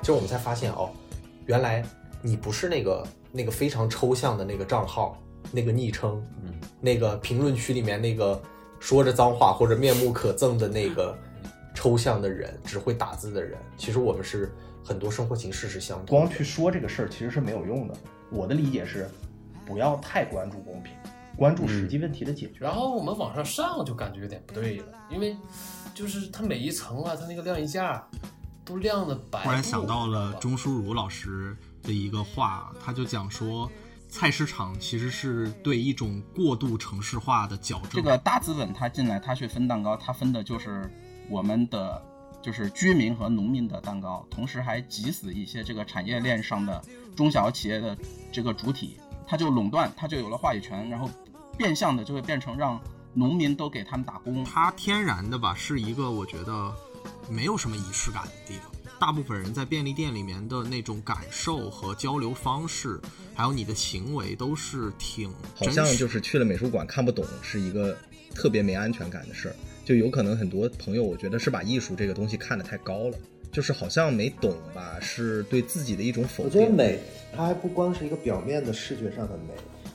就我们才发现哦，原来你不是那个那个非常抽象的那个账号、那个昵称，嗯，那个评论区里面那个说着脏话或者面目可憎的那个抽象的人，只会打字的人。其实我们是很多生活形式是相同。光去说这个事儿其实是没有用的。我的理解是，不要太关注公平，关注实际问题的解决。然后我们往上上就感觉有点不对了，因为就是它每一层啊，它那个晾衣架都晾的白。忽然想到了钟书如老师的一个话，他就讲说，菜市场其实是对一种过度城市化的矫正。这个大资本他进来，他去分蛋糕，他分的就是我们的就是居民和农民的蛋糕，同时还挤死一些这个产业链上的中小企业的这个主体，他就垄断，他就有了话语权，然后变相的就会变成让农民都给他们打工。它天然的吧，是一个我觉得没有什么仪式感的地方。大部分人在便利店里面的那种感受和交流方式，还有你的行为，都是挺好像就是去了美术馆看不懂，是一个特别没安全感的事儿。就有可能很多朋友，我觉得是把艺术这个东西看得太高了，就是好像没懂吧，是对自己的一种否定我觉得。美，它还不光是一个表面的视觉上的美，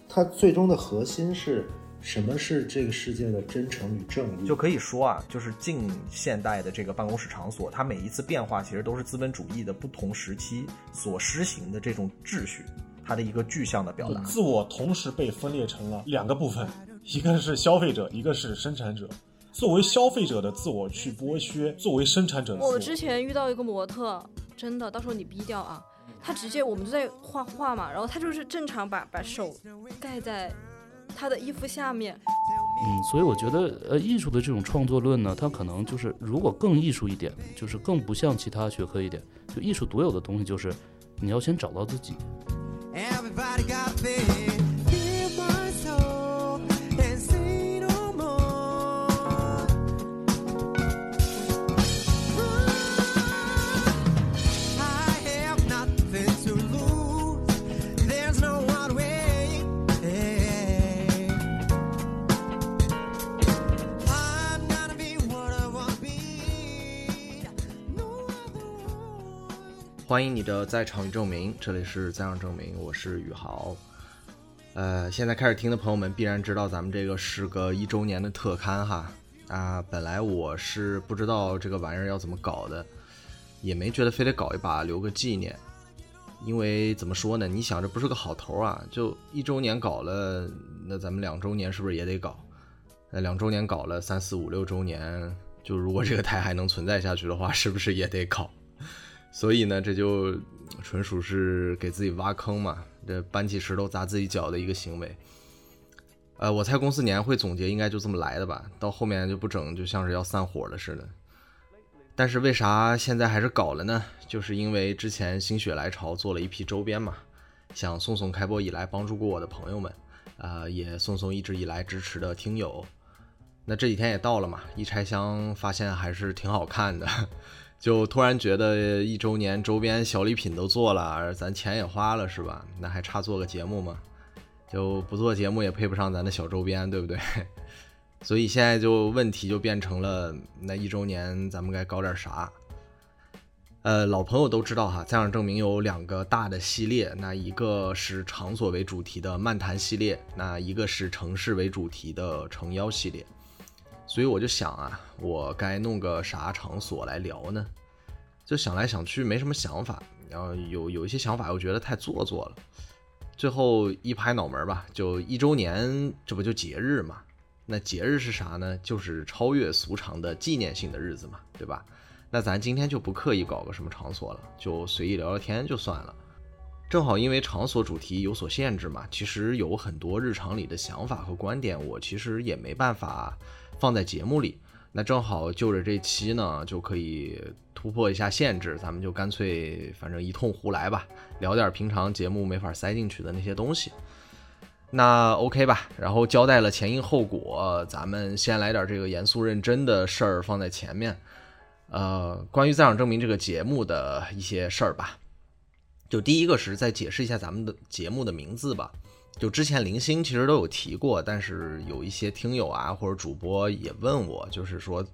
它最终的核心是什么是这个世界的真诚与正义。就可以说啊，就是近现代的这个办公室场所，它每一次变化其实都是资本主义的不同时期所施行的这种秩序，它的一个具象的表达。自我同时被分裂成了两个部分，一个是消费者，一个是生产者。作为消费者的自我去剥削，作为生产者的自我之前遇到一个模特，真的，到时候你逼掉啊。他直接我们就在画画嘛，然后他就是正常把把手盖在他的衣服下面。嗯，所以我觉得，呃，艺术的这种创作论呢，它可能就是如果更艺术一点，就是更不像其他学科一点，就艺术独有的东西就是你要先找到自己。Everybody got 欢迎你的在场证明，这里是在场证明，我是宇豪。呃，现在开始听的朋友们必然知道咱们这个是个一周年的特刊哈啊，本来我是不知道这个玩意儿要怎么搞的，也没觉得非得搞一把留个纪念，因为怎么说呢？你想这不是个好头啊，就一周年搞了，那咱们两周年是不是也得搞？那两周年搞了，三四五六周年，就如果这个台还能存在下去的话，是不是也得搞？所以呢，这就纯属是给自己挖坑嘛，这搬起石头砸自己脚的一个行为。呃，我猜公司年会总结应该就这么来的吧，到后面就不整，就像是要散伙了似的。但是为啥现在还是搞了呢？就是因为之前心血来潮做了一批周边嘛，想送送开播以来帮助过我的朋友们，啊、也送送一直以来支持的听友。那这几天也到了嘛，一拆箱发现还是挺好看的，就突然觉得一周年周边小礼品都做了，而咱钱也花了是吧？那还差做个节目吗？就不做节目也配不上咱的小周边，对不对？所以现在就问题就变成了，那一周年咱们该搞点啥？呃，老朋友都知道哈，在场证明有两个大的系列，那一个是场所为主题的漫谈系列，那一个是城市为主题的诚邀系列。所以我就想啊，我该弄个啥场所来聊呢？就想来想去没什么想法，然后有有一些想法又觉得太做作了，最后一拍脑门吧，就一周年，这不就节日嘛？那节日是啥呢？就是超越俗常的纪念性的日子嘛，对吧？那咱今天就不刻意搞个什么场所了，就随意聊聊天就算了。正好因为场所主题有所限制嘛，其实有很多日常里的想法和观点，我其实也没办法放在节目里。那正好就着这期呢，就可以突破一下限制，咱们就干脆反正一通胡来吧，聊点平常节目没法塞进去的那些东西。那 OK 吧，然后交代了前因后果，咱们先来点这个严肃认真的事儿放在前面。呃，关于在场证明这个节目的一些事儿吧，就第一个是再解释一下咱们的节目的名字吧。就之前零星其实都有提过，但是有一些听友啊或者主播也问我，就是说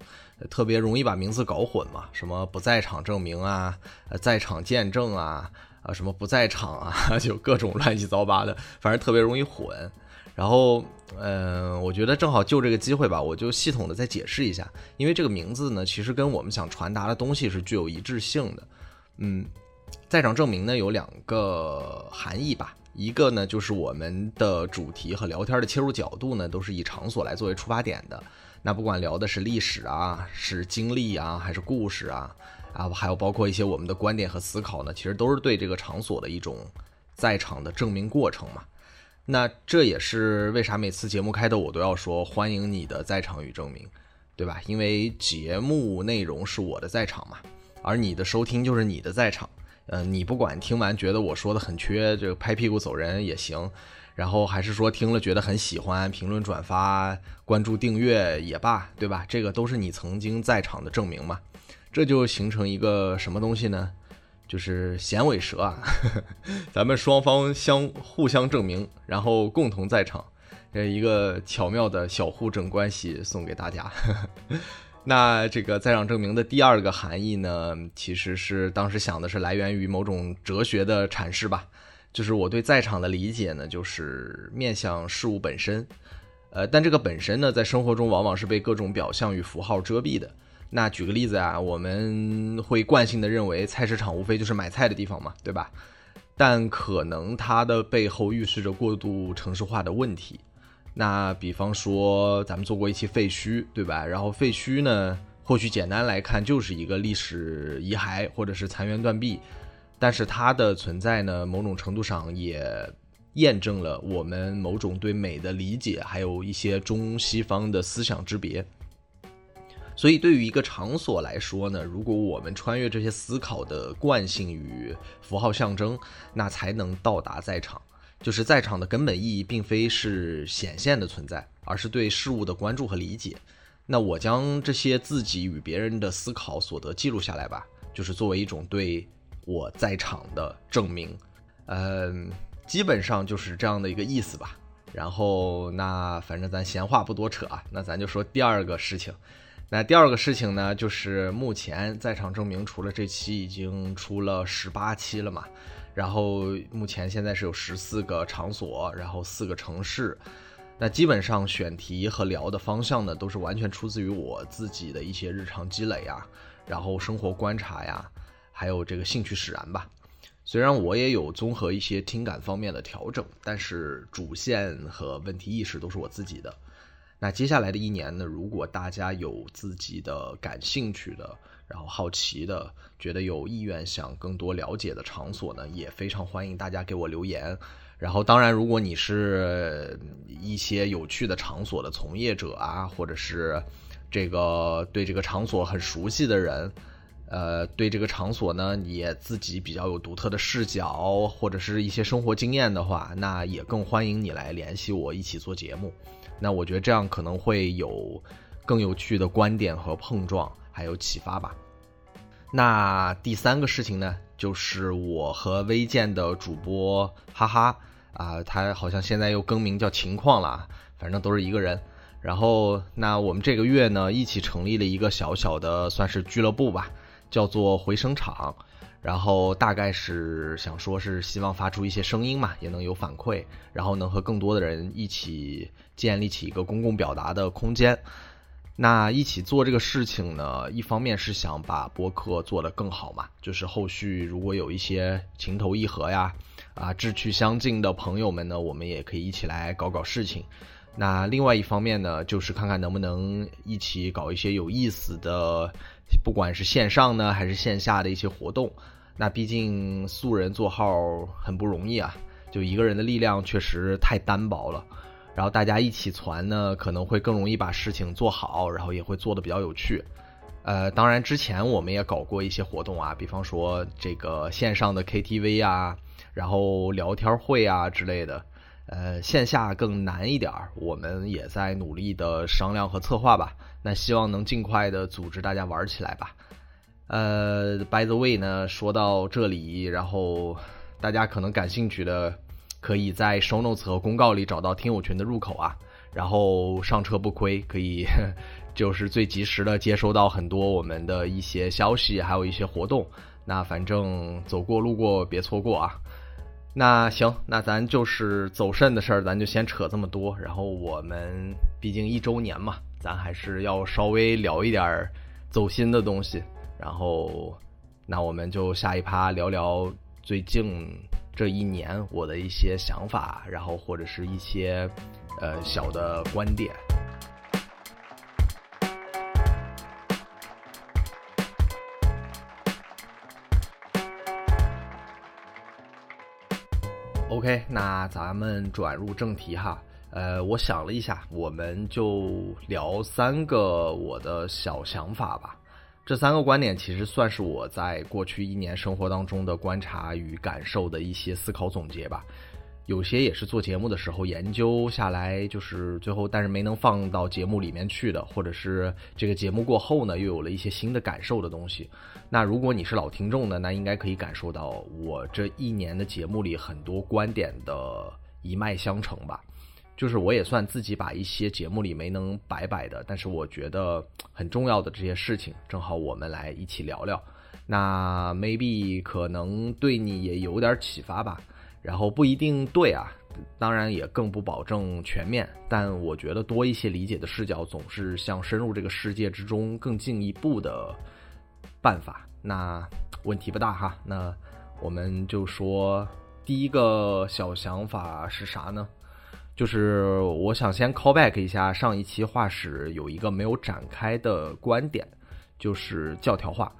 特别容易把名字搞混嘛，什么不在场证明啊，呃在场见证啊，啊什么不在场啊，就各种乱七八糟的，反正特别容易混。然后，嗯、我觉得正好就这个机会吧，我就系统的再解释一下，因为这个名字呢，其实跟我们想传达的东西是具有一致性的。嗯，在场证明呢有两个含义吧，一个呢就是我们的主题和聊天的切入角度呢，都是以场所来作为出发点的。那不管聊的是历史啊，是经历啊，还是故事啊，啊，还有包括一些我们的观点和思考呢，其实都是对这个场所的一种在场的证明过程嘛。那这也是为啥每次节目开头我都要说欢迎你的在场与证明，对吧？因为节目内容是我的在场嘛，而你的收听就是你的在场。呃，你不管听完觉得我说的很缺，这个拍屁股走人也行，然后还是说听了觉得很喜欢，评论、转发、关注、订阅也罢，对吧？这个都是你曾经在场的证明嘛。这就形成一个什么东西呢？就是响尾蛇啊，咱们双方相互相证明，然后共同在场，这一个巧妙的小互证关系送给大家。那这个在场证明的第二个含义呢，其实是当时想的是来源于某种哲学的阐释吧，就是我对在场的理解呢，就是面向事物本身，呃，但这个本身呢，在生活中往往是被各种表象与符号遮蔽的。那举个例子啊，我们会惯性的认为菜市场无非就是买菜的地方嘛，对吧？但可能它的背后预示着过度城市化的问题。那比方说，咱们做过一期废墟，对吧？然后废墟呢，或许简单来看就是一个历史遗骸或者是残垣断壁，但是它的存在呢，某种程度上也验证了我们某种对美的理解，还有一些中西方的思想之别。所以，对于一个场所来说呢，如果我们穿越这些思考的惯性与符号象征，那才能到达在场。就是在场的根本意义，并非是显现的存在，而是对事物的关注和理解。那我将这些自己与别人的思考所得记录下来吧，就是作为一种对我在场的证明。嗯，基本上就是这样的一个意思吧。然后，那反正咱闲话不多扯啊，那咱就说第二个事情。那第二个事情呢，就是目前在场证明除了这期已经出了十八期了嘛，然后目前现在是有十四个场所，然后四个城市。那基本上选题和聊的方向呢，都是完全出自于我自己的一些日常积累啊，然后生活观察呀，还有这个兴趣使然吧。虽然我也有综合一些听感方面的调整，但是主线和问题意识都是我自己的。那接下来的一年呢，如果大家有自己的感兴趣的，然后好奇的，觉得有意愿想更多了解的场所呢，也非常欢迎大家给我留言。然后，当然，如果你是一些有趣的场所的从业者啊，或者是这个对这个场所很熟悉的人，呃，对这个场所呢，也自己比较有独特的视角，或者是一些生活经验的话，那也更欢迎你来联系我一起做节目。那我觉得这样可能会有更有趣的观点和碰撞，还有启发吧。那第三个事情呢，就是我和微健的主播哈哈啊，他好像现在又更名叫情况了，反正都是一个人。然后，那我们这个月呢，一起成立了一个小小的算是俱乐部吧，叫做回声场。然后大概是想说，是希望发出一些声音嘛，也能有反馈，然后能和更多的人一起建立起一个公共表达的空间。那一起做这个事情呢，一方面是想把播客做得更好嘛，就是后续如果有一些情投意合呀，啊志趣相近的朋友们呢，我们也可以一起来搞搞事情。那另外一方面呢，就是看看能不能一起搞一些有意思的，不管是线上呢还是线下的一些活动。那毕竟素人做号很不容易啊，就一个人的力量确实太单薄了。然后大家一起传呢，可能会更容易把事情做好，然后也会做的比较有趣。呃，当然之前我们也搞过一些活动啊，比方说这个线上的 KTV 啊，然后聊天会啊之类的。呃，线下更难一点，我们也在努力的商量和策划吧。那希望能尽快的组织大家玩起来吧。呃，by the way 呢，说到这里，然后大家可能感兴趣的，可以在 show notes 和公告里找到听友群的入口啊。然后上车不亏，可以 就是最及时的接收到很多我们的一些消息，还有一些活动。那反正走过路过别错过啊。那行，那咱就是走肾的事儿，咱就先扯这么多。然后我们毕竟一周年嘛，咱还是要稍微聊一点走心的东西。然后，那我们就下一趴聊聊最近这一年我的一些想法，然后或者是一些呃小的观点。OK，那咱们转入正题哈。呃，我想了一下，我们就聊三个我的小想法吧。这三个观点其实算是我在过去一年生活当中的观察与感受的一些思考总结吧。有些也是做节目的时候研究下来，就是最后但是没能放到节目里面去的，或者是这个节目过后呢，又有了一些新的感受的东西。那如果你是老听众呢，那应该可以感受到我这一年的节目里很多观点的一脉相承吧。就是我也算自己把一些节目里没能摆摆的，但是我觉得很重要的这些事情，正好我们来一起聊聊。那 maybe 可能对你也有点启发吧。然后不一定对啊，当然也更不保证全面，但我觉得多一些理解的视角，总是向深入这个世界之中更进一步的办法。那问题不大哈。那我们就说第一个小想法是啥呢？就是我想先 call back 一下上一期画室有一个没有展开的观点，就是教条化。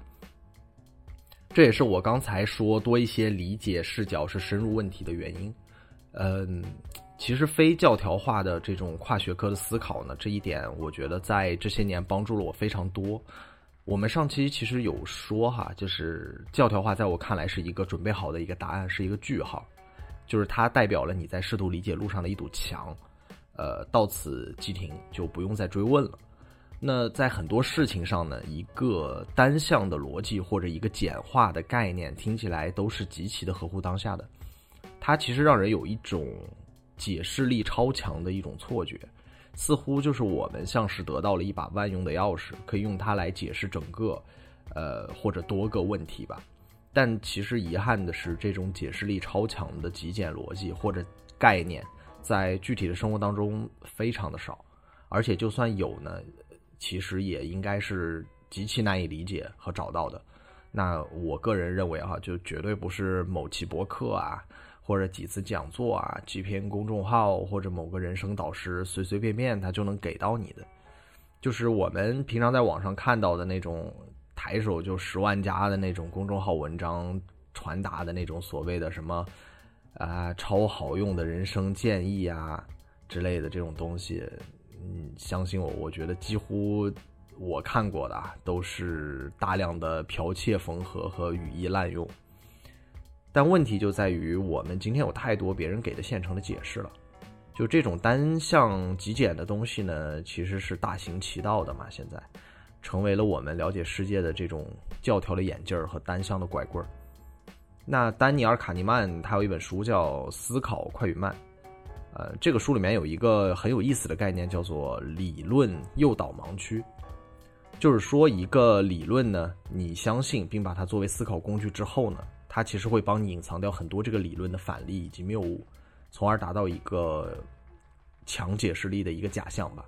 这也是我刚才说多一些理解视角是深入问题的原因。嗯，其实非教条化的这种跨学科的思考呢，这一点我觉得在这些年帮助了我非常多。我们上期其实有说哈，就是教条化在我看来是一个准备好的一个答案，是一个句号，就是它代表了你在试图理解路上的一堵墙。呃，到此即停，就不用再追问了。那在很多事情上呢，一个单向的逻辑或者一个简化的概念，听起来都是极其的合乎当下的。它其实让人有一种解释力超强的一种错觉，似乎就是我们像是得到了一把万用的钥匙，可以用它来解释整个，呃或者多个问题吧。但其实遗憾的是，这种解释力超强的极简逻辑或者概念，在具体的生活当中非常的少，而且就算有呢。其实也应该是极其难以理解和找到的。那我个人认为哈，就绝对不是某期博客啊，或者几次讲座啊，几篇公众号或者某个人生导师随随便便他就能给到你的。就是我们平常在网上看到的那种抬手就十万加的那种公众号文章传达的那种所谓的什么啊超好用的人生建议啊之类的这种东西。嗯，相信我，我觉得几乎我看过的都是大量的剽窃缝合和语义滥用。但问题就在于，我们今天有太多别人给的现成的解释了。就这种单向极简的东西呢，其实是大行其道的嘛。现在成为了我们了解世界的这种教条的眼镜儿和单向的拐棍儿。那丹尼尔·卡尼曼他有一本书叫《思考快与慢》。呃，这个书里面有一个很有意思的概念，叫做理论诱导盲区。就是说，一个理论呢，你相信并把它作为思考工具之后呢，它其实会帮你隐藏掉很多这个理论的反例以及谬误，从而达到一个强解释力的一个假象吧。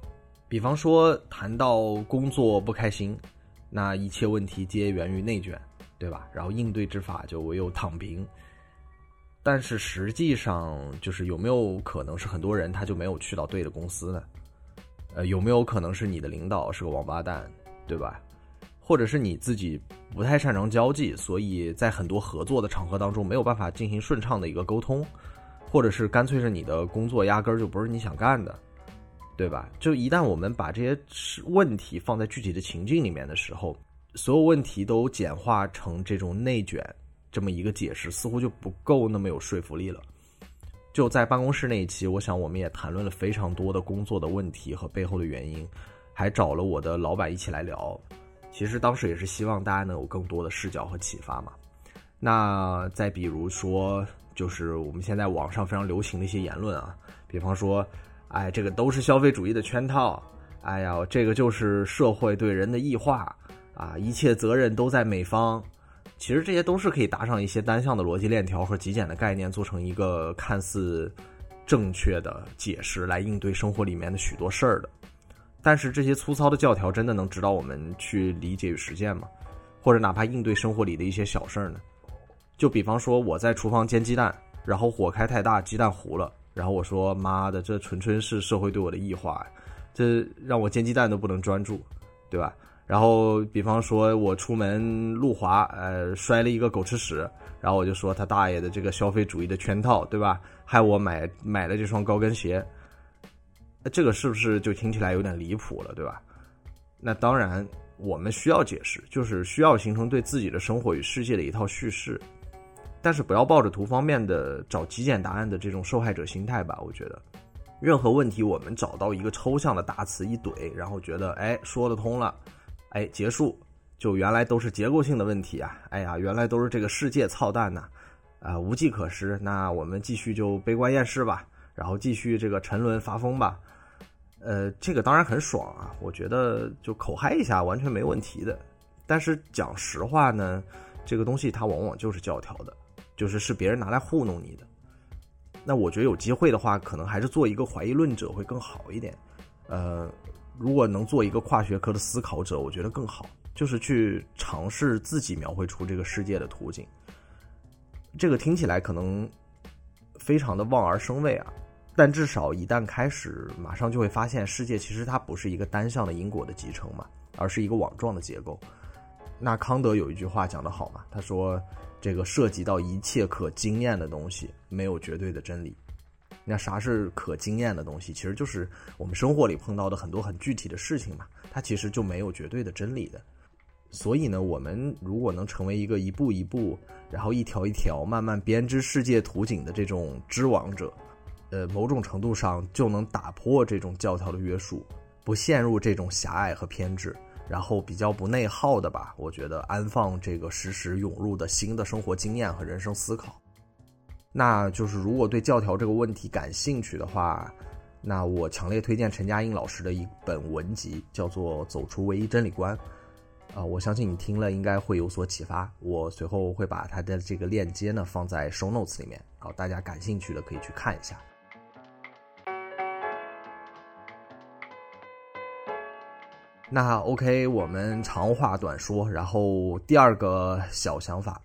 比方说，谈到工作不开心，那一切问题皆源于内卷，对吧？然后应对之法就唯有躺平。但是实际上，就是有没有可能是很多人他就没有去到对的公司呢？呃，有没有可能是你的领导是个王八蛋，对吧？或者是你自己不太擅长交际，所以在很多合作的场合当中没有办法进行顺畅的一个沟通，或者是干脆是你的工作压根儿就不是你想干的，对吧？就一旦我们把这些问题放在具体的情境里面的时候，所有问题都简化成这种内卷。这么一个解释似乎就不够那么有说服力了。就在办公室那一期，我想我们也谈论了非常多的工作的问题和背后的原因，还找了我的老板一起来聊。其实当时也是希望大家能有更多的视角和启发嘛。那再比如说，就是我们现在网上非常流行的一些言论啊，比方说，哎，这个都是消费主义的圈套，哎呀，这个就是社会对人的异化啊，一切责任都在美方。其实这些都是可以搭上一些单向的逻辑链条和极简的概念，做成一个看似正确的解释来应对生活里面的许多事儿的。但是这些粗糙的教条真的能指导我们去理解与实践吗？或者哪怕应对生活里的一些小事儿呢？就比方说我在厨房煎鸡蛋，然后火开太大，鸡蛋糊了，然后我说妈的，这纯纯是社会对我的异化，这让我煎鸡蛋都不能专注，对吧？然后比方说我出门路滑，呃，摔了一个狗吃屎，然后我就说他大爷的这个消费主义的圈套，对吧？害我买买了这双高跟鞋，这个是不是就听起来有点离谱了，对吧？那当然，我们需要解释，就是需要形成对自己的生活与世界的一套叙事，但是不要抱着图方面的找极简答案的这种受害者心态吧。我觉得，任何问题我们找到一个抽象的大词一怼，然后觉得哎说得通了，哎结束，就原来都是结构性的问题啊！哎呀，原来都是这个世界操蛋呐、啊，无计可施。那我们继续就悲观厌世吧，然后继续这个沉沦发疯吧。呃，这个当然很爽啊，我觉得就口嗨一下完全没问题的。但是讲实话呢，这个东西它往往就是教条的，就是是别人拿来糊弄你的。那我觉得有机会的话，可能还是做一个怀疑论者会更好一点。呃，如果能做一个跨学科的思考者，我觉得更好，就是去尝试自己描绘出这个世界的图景。这个听起来可能非常的望而生畏啊，但至少一旦开始，马上就会发现世界其实它不是一个单向的因果的集成嘛，而是一个网状的结构。那康德有一句话讲得好嘛，他说：“这个涉及到一切可经验的东西，没有绝对的真理。”那啥是可经验的东西？其实就是我们生活里碰到的很多很具体的事情嘛，它其实就没有绝对的真理的。所以呢，我们如果能成为一个一步一步，然后一条一条慢慢编织世界图景的这种织网者，呃，某种程度上就能打破这种教条的约束，不陷入这种狭隘和偏执，然后比较不内耗的吧。我觉得安放这个时时涌入的新的生活经验和人生思考。那就是如果对教条这个问题感兴趣的话，那我强烈推荐陈嘉映老师的一本文集，叫做《走出唯一真理观》。啊、我相信你听了应该会有所启发。我随后会把它的这个链接呢放在 show notes 里面，然后大家感兴趣的可以去看一下。那 OK，我们长话短说，然后第二个小想法，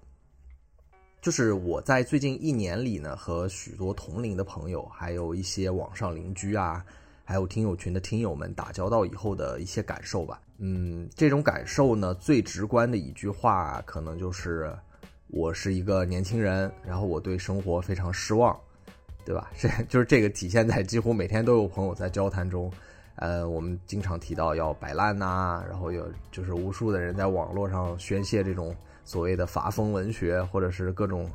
就是我在最近一年里呢，和许多同龄的朋友，还有一些网上邻居啊，还有听友群的听友们打交道以后的一些感受吧。嗯，这种感受呢，最直观的一句话，可能就是我是一个年轻人，然后我对生活非常失望，对吧？这就是这个体现在几乎每天都有朋友在交谈中。呃，我们经常提到要摆烂呐、然后有就是无数的人在网络上宣泄这种所谓的发疯文学，或者是各种，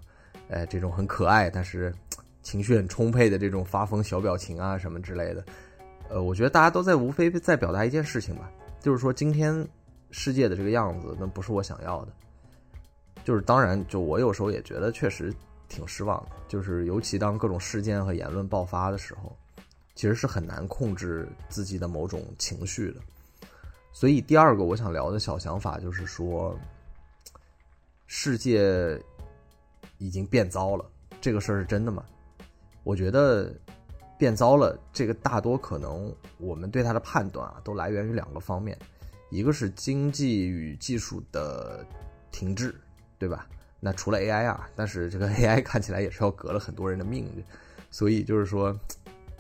呃，这种很可爱但是情绪很充沛的这种发疯小表情啊什么之类的。呃，我觉得大家都在无非在表达一件事情吧，就是说今天世界的这个样子，那不是我想要的。就是当然，就我有时候也觉得确实挺失望的，就是尤其当各种事件和言论爆发的时候。其实是很难控制自己的某种情绪的，所以第二个我想聊的小想法就是说，世界已经变糟了，这个事儿是真的吗？我觉得变糟了，这个大多可能我们对它的判断啊，都来源于两个方面，一个是经济与技术的停滞，对吧？那除了 AI 啊，但是这个 AI 看起来也是要革了很多人的命的，所以就是说。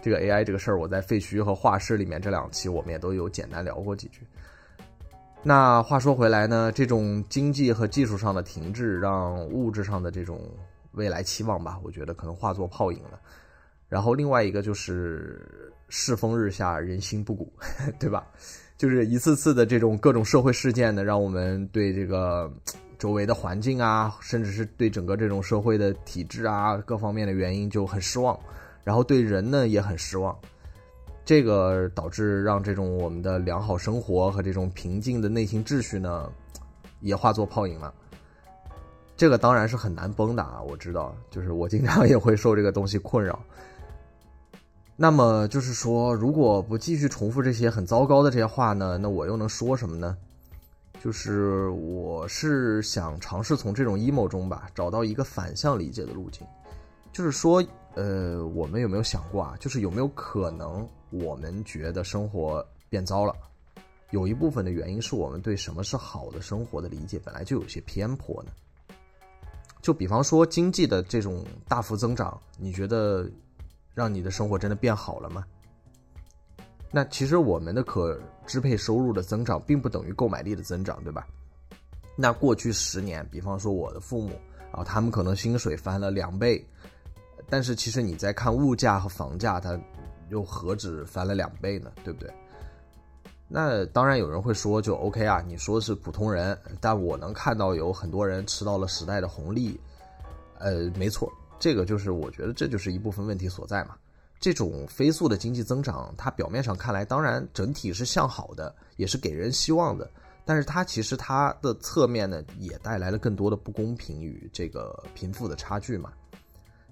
这个 AI 这个事儿，我在废墟和画室里面这两期我们也都有简单聊过几句。那话说回来呢，这种经济和技术上的停滞，让物质上的这种未来期望吧，我觉得可能化作泡影了。然后另外一个就是世风日下，人心不古，对吧？就是一次次的这种各种社会事件呢，让我们对这个周围的环境啊，甚至是对整个这种社会的体制啊各方面的原因就很失望。然后对人呢也很失望。这个导致让这种我们的良好生活和这种平静的内心秩序呢，也化作泡影了。这个当然是很难崩的啊，我知道，就是我经常也会受这个东西困扰。那么就是说，如果不继续重复这些很糟糕的这些话呢，那我又能说什么呢？就是我是想尝试从这种 emo 中吧，找到一个反向理解的路径。就是说，呃，我们有没有想过啊？就是有没有可能我们觉得生活变糟了？有一部分的原因是我们对什么是好的生活的理解本来就有些偏颇呢？就比方说经济的这种大幅增长，你觉得让你的生活真的变好了吗？那其实我们的可支配收入的增长并不等于购买力的增长，对吧？那过去十年，比方说我的父母啊，他们可能薪水翻了两倍，但是其实你在看物价和房价，它又何止翻了两倍呢？对不对？那当然有人会说，就 OK 啊，你说是普通人，但我能看到有很多人吃到了时代的红利，呃，没错，这个就是我觉得这就是一部分问题所在嘛。这种飞速的经济增长，它表面上看来，当然整体是向好的，也是给人希望的，但是它其实它的侧面呢，也带来了更多的不公平与这个贫富的差距嘛。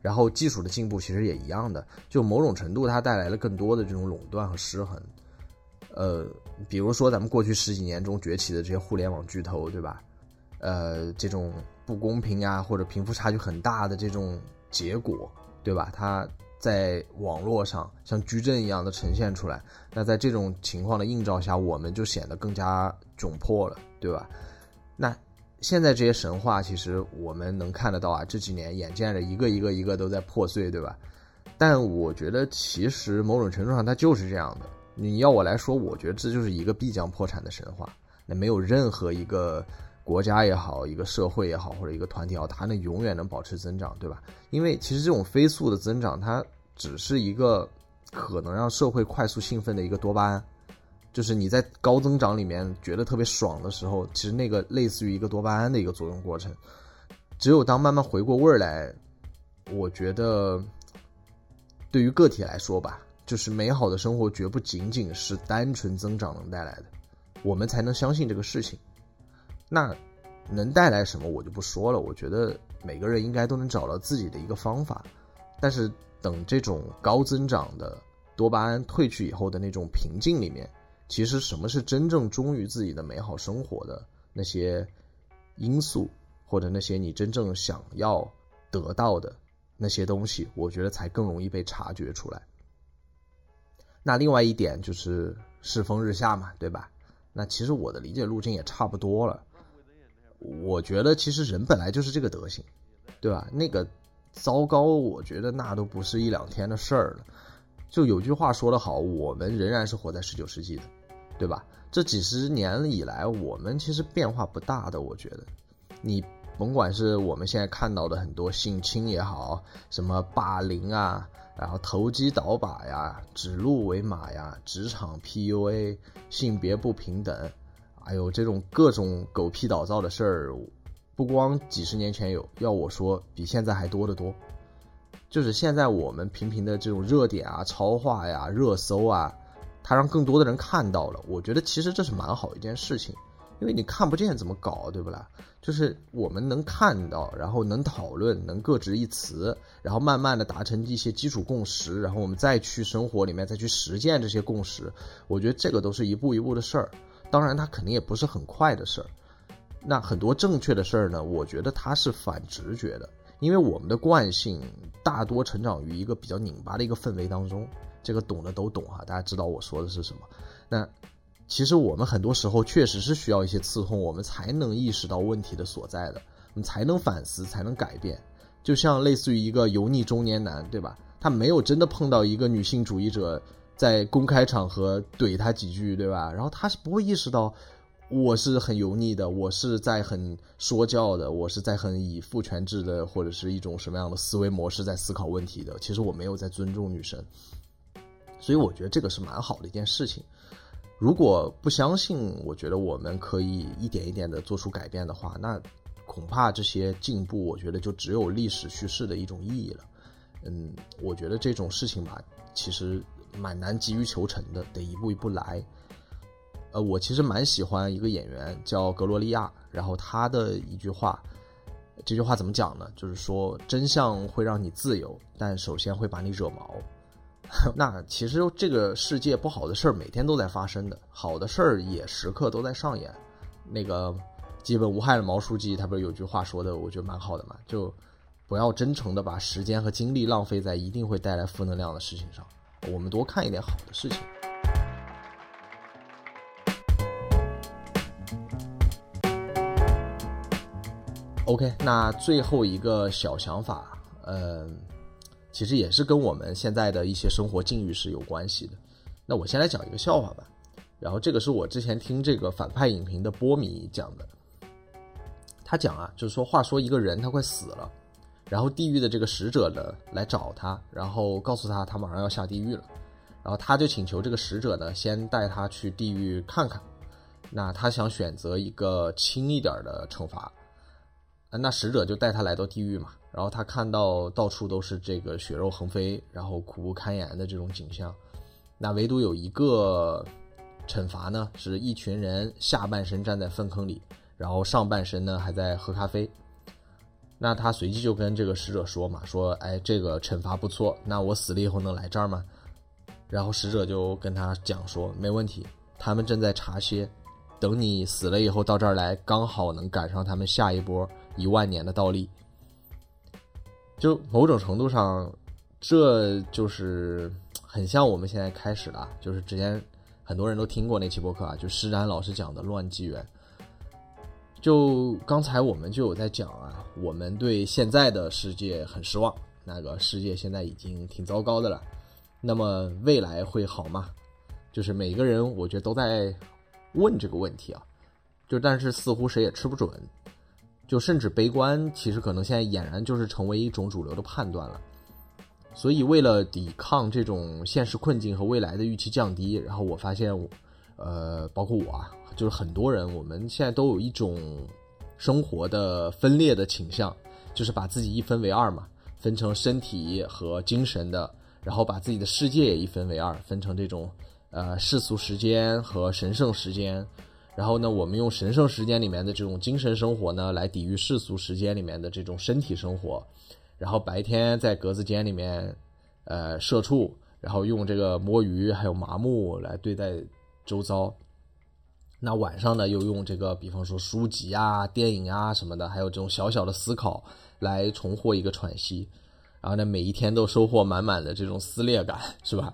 然后技术的进步其实也一样的，就某种程度它带来了更多的这种垄断和失衡。呃，比如说咱们过去十几年中崛起的这些互联网巨头，对吧？呃，这种不公平呀，或者贫富差距很大的这种结果，对吧？它在网络上像矩阵一样的呈现出来。那在这种情况的映照下，我们就显得更加窘迫了，对吧？那现在这些神话，其实我们能看得到啊，这几年眼见着一个一个一个都在破碎，对吧？但我觉得其实某种程度上它就是这样的。你要我来说，我觉得这就是一个必将破产的神话。那没有任何一个国家也好，一个社会也好，或者一个团体也好，它能永远能保持增长，对吧？因为其实这种飞速的增长，它只是一个可能让社会快速兴奋的一个多巴胺。就是你在高增长里面觉得特别爽的时候，其实那个类似于一个多巴胺的一个作用过程。只有当慢慢回过味儿来，我觉得对于个体来说吧。就是美好的生活绝不仅仅是单纯增长能带来的，我们才能相信这个事情。那能带来什么我就不说了，我觉得每个人应该都能找到自己的一个方法。但是等这种高增长的多巴胺褪去以后的那种平静里面，其实什么是真正忠于自己的美好生活的那些因素，或者那些你真正想要得到的那些东西，我觉得才更容易被察觉出来。那另外一点就是世风日下嘛，对吧？那其实我的理解路径也差不多了。我觉得其实人本来就是这个德行，对吧？那个糟糕，我觉得那都不是一两天的事儿了。就有句话说得好，我们仍然是活在十九世纪的，对吧？这几十年以来，我们其实变化不大的。我觉得，你甭管是我们现在看到的很多性侵也好，什么霸凌啊。然后投机倒把呀，指鹿为马呀，职场 PUA，性别不平等，还有这种各种狗屁倒灶的事儿，不光几十年前有，要我说比现在还多得多。就是现在我们频频的这种热点啊、超话呀、热搜啊，它让更多的人看到了。我觉得其实这是蛮好一件事情，因为你看不见怎么搞，对不啦？就是我们能看到，然后能讨论，能各执一词，然后慢慢的达成一些基础共识，然后我们再去生活里面再去实践这些共识。我觉得这个都是一步一步的事儿，当然它肯定也不是很快的事儿。那很多正确的事儿呢，我觉得它是反直觉的，因为我们的惯性大多成长于一个比较拧巴的一个氛围当中。这个懂的都懂哈，大家知道我说的是什么。那。其实我们很多时候确实是需要一些刺痛，我们才能意识到问题的所在的，我们才能反思，才能改变。就像类似于一个油腻中年男，对吧？他没有真的碰到一个女性主义者在公开场合怼他几句，对吧？然后他是不会意识到我是很油腻的，我是在很说教的，我是在很以父权制的或者是一种什么样的思维模式在思考问题的。其实我没有在尊重女生，所以我觉得这个是蛮好的一件事情。如果不相信，我觉得我们可以一点一点的做出改变的话，那恐怕这些进步，我觉得就只有历史叙事的一种意义了。嗯，我觉得这种事情吧，其实蛮难急于求成的，得一步一步来。呃，我其实蛮喜欢一个演员叫格罗利亚，然后他的一句话，这句话怎么讲呢？就是说真相会让你自由，但首先会把你惹毛。那其实这个世界不好的事儿每天都在发生的，好的事儿也时刻都在上演。那个基本无害的毛书记，他不是有句话说的，我觉得蛮好的嘛，就不要真诚的把时间和精力浪费在一定会带来负能量的事情上，我们多看一点好的事情。OK，那最后一个小想法，嗯、其实也是跟我们现在的一些生活境遇是有关系的。那我先来讲一个笑话吧，然后这个是我之前听这个反派影评的波米讲的。他讲啊，就是说，话说一个人他快死了，然后地狱的这个使者呢来找他，然后告诉他他马上要下地狱了，然后他就请求这个使者呢先带他去地狱看看。那他想选择一个轻一点的惩罚，那使者就带他来到地狱嘛，然后他看到到处都是这个血肉横飞，然后苦不堪言的这种景象。那唯独有一个惩罚呢，是一群人下半身站在粪坑里，然后上半身呢还在喝咖啡。那他随即就跟这个使者说嘛，说，哎，这个惩罚不错，那我死了以后能来这儿吗？然后使者就跟他讲说，没问题，他们正在茶歇，等你死了以后到这儿来，刚好能赶上他们下一波一万年的倒立。就某种程度上，这就是很像我们现在开始的，就是之前很多人都听过那期播客啊，就施展老师讲的乱纪元。就刚才我们就有在讲啊，我们对现在的世界很失望，那个世界现在已经挺糟糕的了。那么未来会好吗？就是每个人我觉得都在问这个问题啊，就但是似乎谁也吃不准。就甚至悲观，其实可能现在俨然就是成为一种主流的判断了。所以，为了抵抗这种现实困境和未来的预期降低，然后我发现，呃，包括我啊，就是很多人，我们现在都有一种生活的分裂的倾向，就是把自己一分为二嘛，分成身体和精神的，然后把自己的世界也一分为二，分成这种呃世俗时间和神圣时间。然后呢，我们用神圣时间里面的这种精神生活呢，来抵御世俗时间里面的这种身体生活。然后白天在格子间里面，呃，社畜，然后用这个摸鱼还有麻木来对待周遭。那晚上呢，又用这个，比方说书籍啊、电影啊什么的，还有这种小小的思考来重获一个喘息。然后呢，每一天都收获满满的这种撕裂感，是吧？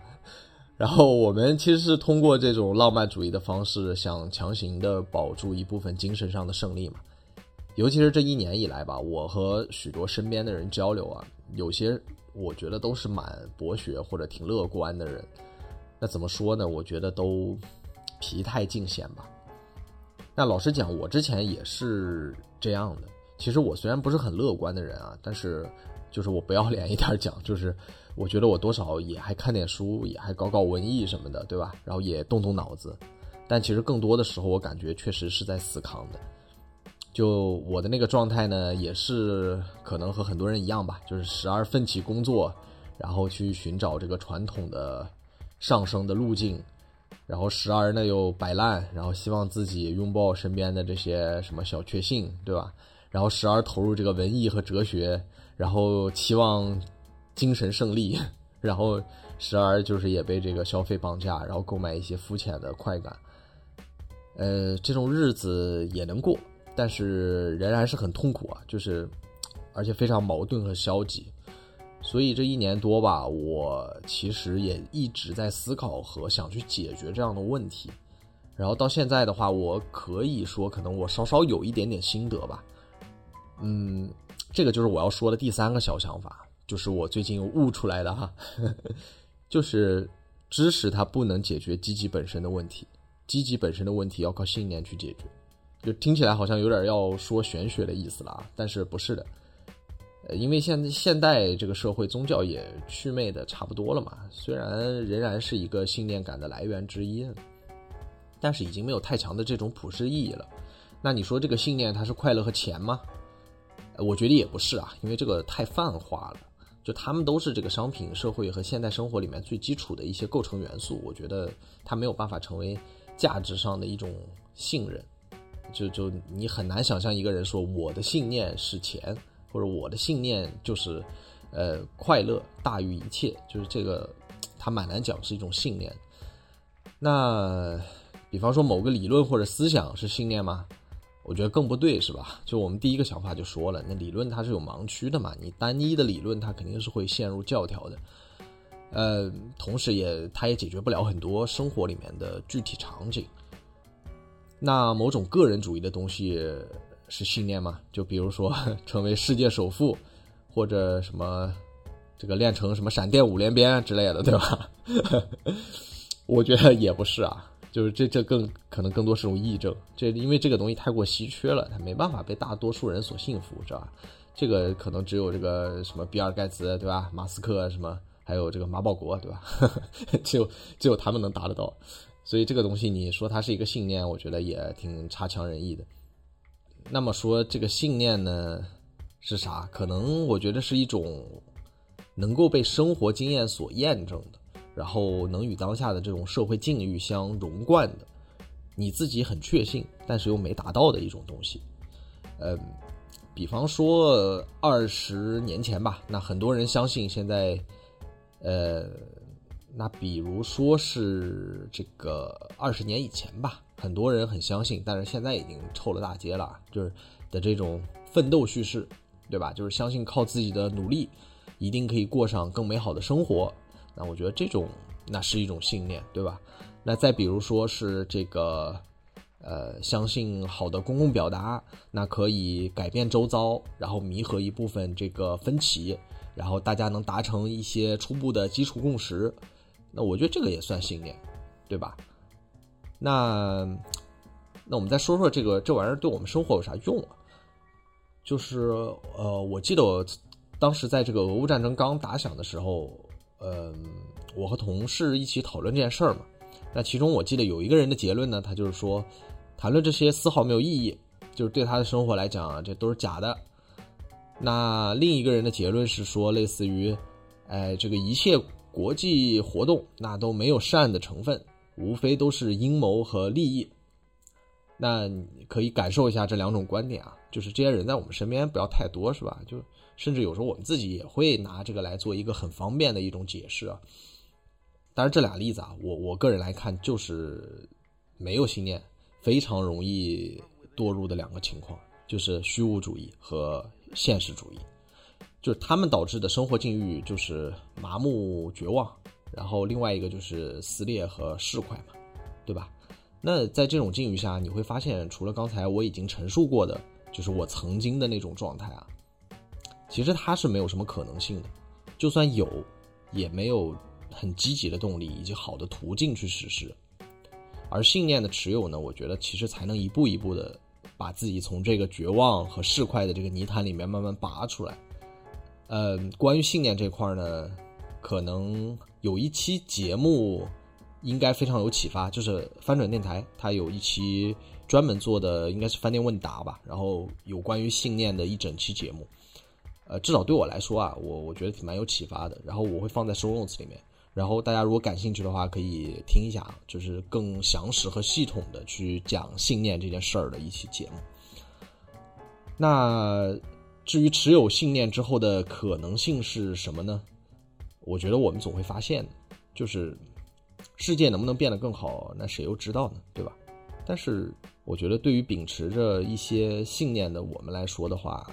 然后我们其实是通过这种浪漫主义的方式，想强行的保住一部分精神上的胜利嘛。尤其是这一年以来吧，我和许多身边的人交流啊，有些我觉得都是蛮博学或者挺乐观的人。那怎么说呢？我觉得都疲态尽显吧。那老实讲，我之前也是这样的。其实我虽然不是很乐观的人啊，但是就是我不要脸一点讲，就是我觉得我多少也还看点书，也还搞搞文艺什么的，对吧？然后也动动脑子。但其实更多的时候，我感觉确实是在死扛的。就我的那个状态呢，也是可能和很多人一样吧，就是时而奋起工作，然后去寻找这个传统的上升的路径，然后时而呢又摆烂，然后希望自己拥抱身边的这些什么小确幸，对吧？然后时而投入这个文艺和哲学，然后期望精神胜利，然后时而就是也被这个消费绑架，然后购买一些肤浅的快感。呃，这种日子也能过，但是仍然是很痛苦啊，就是而且非常矛盾和消极。所以这一年多吧，我其实也一直在思考和想去解决这样的问题。然后到现在的话，我可以说，可能我稍稍有一点点心得吧。嗯，这个就是我要说的第三个小想法，就是我最近悟出来的哈，就是知识它不能解决积极本身的问题，积极本身的问题要靠信念去解决。就听起来好像有点要说玄学的意思了啊，但是不是的。呃，因为现现代这个社会宗教也祛魅的差不多了嘛，虽然仍然是一个信念感的来源之一，但是已经没有太强的这种普世意义了。那你说这个信念它是快乐和钱吗？我觉得也不是啊，因为这个太泛化了。就他们都是这个商品社会和现代生活里面最基础的一些构成元素。我觉得它没有办法成为价值上的一种信任。就就你很难想象一个人说我的信念是钱，或者我的信念就是，呃，快乐大于一切，就是这个，他蛮难讲是一种信念。那比方说某个理论或者思想是信念吗？我觉得更不对，是吧？就我们第一个想法就说了，那理论它是有盲区的嘛，你单一的理论它肯定是会陷入教条的，呃，同时也它也解决不了很多生活里面的具体场景。那某种个人主义的东西是信念吗？就比如说 成为世界首富，或者什么这个练成什么闪电五连鞭之类的，对吧？我觉得也不是啊，就是这这更可能更多是种议政，这因为这个东西太过稀缺了，它没办法被大多数人所信服，知道吧？这个可能只有这个什么比尔盖茨，对吧？马斯克什么，还有这个马保国，对吧？只有只有他们能达得到。所以这个东西，你说它是一个信念，我觉得也挺差强人意的。那么说这个信念呢是啥？可能我觉得是一种能够被生活经验所验证的，然后能与当下的这种社会境遇相融贯的，你自己很确信，但是又没达到的一种东西。嗯，比方说二十年前吧，那很多人相信现在，呃。那比如说是这个二十年以前吧，很多人很相信，但是现在已经臭了大街了，就是的这种奋斗叙事，对吧？就是相信靠自己的努力，一定可以过上更美好的生活。那我觉得这种那是一种信念，对吧？那再比如说是这个，呃，相信好的公共表达，那可以改变周遭，然后弥合一部分这个分歧，然后大家能达成一些初步的基础共识。那我觉得这个也算信念，对吧？那那我们再说说这个这玩意儿对我们生活有啥用啊？就是呃，我记得我当时在这个俄乌战争刚打响的时候，呃，我和同事一起讨论这件事儿嘛。那其中我记得有一个人的结论呢，他就是说，谈论这些丝毫没有意义，就是对他的生活来讲，这都是假的。那另一个人的结论是说，类似于，哎，这个一切。国际活动那都没有善的成分，无非都是阴谋和利益。那你可以感受一下这两种观点啊，就是这些人在我们身边不要太多，是吧？就甚至有时候我们自己也会拿这个来做一个很方便的一种解释啊。当然，这俩例子啊，我我个人来看就是没有信念，非常容易堕入的两个情况，就是虚无主义和现实主义。就是他们导致的生活境遇就是麻木绝望，然后另外一个就是撕裂和市侩嘛，对吧？那在这种境遇下，你会发现，除了刚才我已经陈述过的，就是我曾经的那种状态啊，其实它是没有什么可能性的，就算有，也没有很积极的动力以及好的途径去实施。而信念的持有呢，我觉得其实才能一步一步的把自己从这个绝望和市侩的这个泥潭里面慢慢拔出来。呃，关于信念这块呢，可能有一期节目应该非常有启发，就是翻转电台，它有一期专门做的，应该是饭店问答吧，然后有关于信念的一整期节目。呃，至少对我来说啊，我我觉得蛮有启发的。然后我会放在 show notes 里面，然后大家如果感兴趣的话，可以听一下，就是更详实和系统的去讲信念这件事儿的一期节目。那。至于持有信念之后的可能性是什么呢？我觉得我们总会发现，就是世界能不能变得更好，那谁又知道呢？对吧？但是我觉得，对于秉持着一些信念的我们来说的话，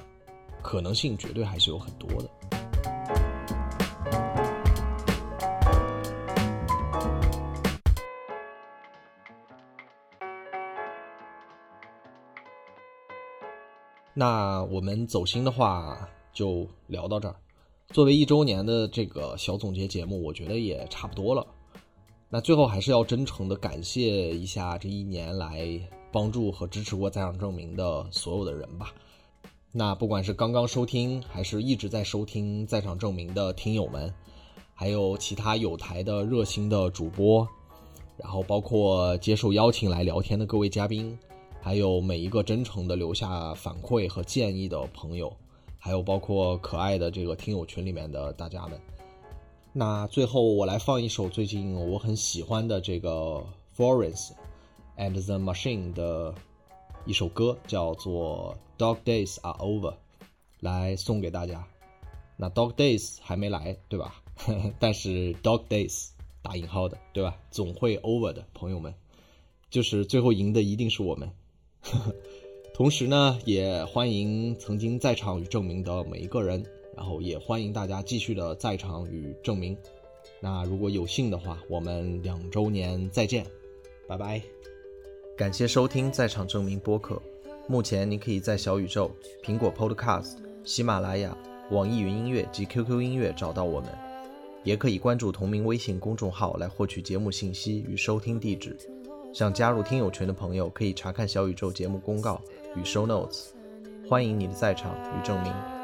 可能性绝对还是有很多的。那我们走心的话就聊到这儿。作为一周年的这个小总结节目，我觉得也差不多了。那最后还是要真诚的感谢一下这一年来帮助和支持过在场证明的所有的人吧。那不管是刚刚收听，还是一直在收听在场证明的听友们，还有其他有台的热心的主播，然后包括接受邀请来聊天的各位嘉宾。还有每一个真诚的留下反馈和建议的朋友，还有包括可爱的这个听友群里面的大家们。那最后我来放一首最近我很喜欢的这个 Florence and the Machine 的一首歌，叫做《Dog Days Are Over》，来送给大家。那 Dog Days 还没来，对吧？但是 Dog Days 打引号的，对吧？总会 over 的，朋友们，就是最后赢的一定是我们。同时呢，也欢迎曾经在场与证明的每一个人，然后也欢迎大家继续的在场与证明。那如果有幸的话，我们两周年再见，拜拜。感谢收听在场证明播客。目前你可以在小宇宙、苹果 Podcast、喜马拉雅、网易云音乐及 QQ 音乐找到我们，也可以关注同名微信公众号来获取节目信息与收听地址。想加入听友群的朋友，可以查看小宇宙节目公告与 show notes。欢迎你的在场与证明。